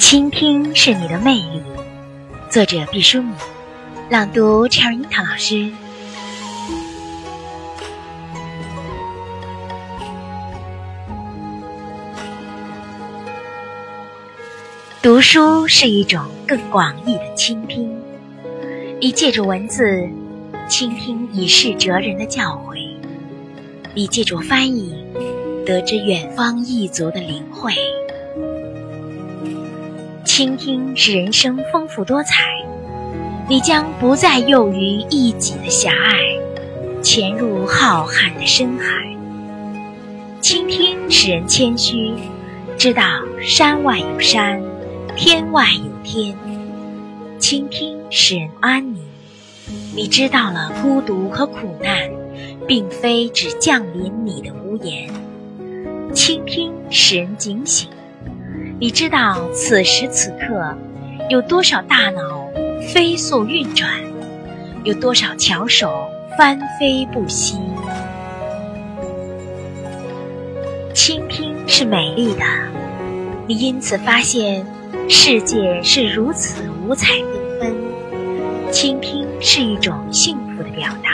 倾听是你的魅力。作者：毕淑敏，朗读：陈樱桃老师。读书是一种更广义的倾听，你借助文字倾听已逝哲人的教诲，你借助翻译得知远方异族的灵会。倾听使人生丰富多彩，你将不再囿于一己的狭隘，潜入浩瀚的深海。倾听使人谦虚，知道山外有山，天外有天。倾听使人安宁，你知道了孤独和苦难，并非只降临你的屋檐。倾听使人警醒。你知道此时此刻，有多少大脑飞速运转，有多少巧手翻飞不息。倾听是美丽的，你因此发现世界是如此五彩缤纷。倾听是一种幸福的表达，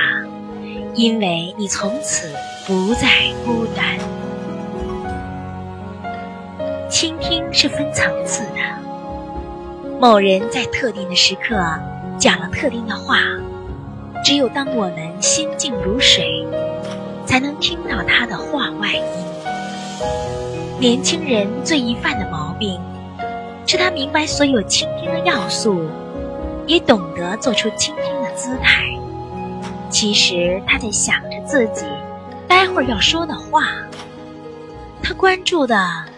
因为你从此不再孤单。听是分层次的。某人在特定的时刻讲了特定的话，只有当我们心静如水，才能听到他的话外音。年轻人最易犯的毛病，是他明白所有倾听的要素，也懂得做出倾听的姿态。其实他在想着自己待会儿要说的话。他关注的。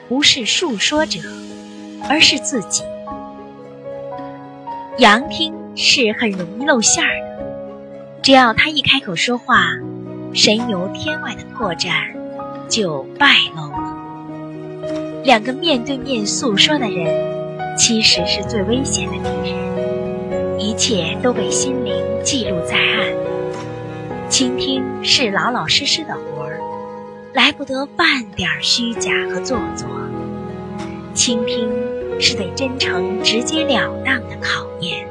不是述说者，而是自己。羊听是很容易露馅儿的，只要他一开口说话，神游天外的破绽就败露了。两个面对面诉说的人，其实是最危险的敌人，一切都被心灵记录在案。倾听是老老实实的活儿。来不得半点虚假和做作，倾听是对真诚直截了当的考验。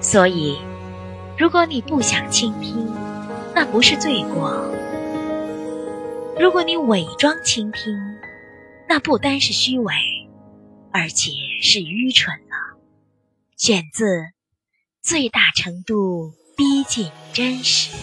所以，如果你不想倾听，那不是罪过；如果你伪装倾听，那不单是虚伪，而且是愚蠢了。选自《最大程度逼近真实》。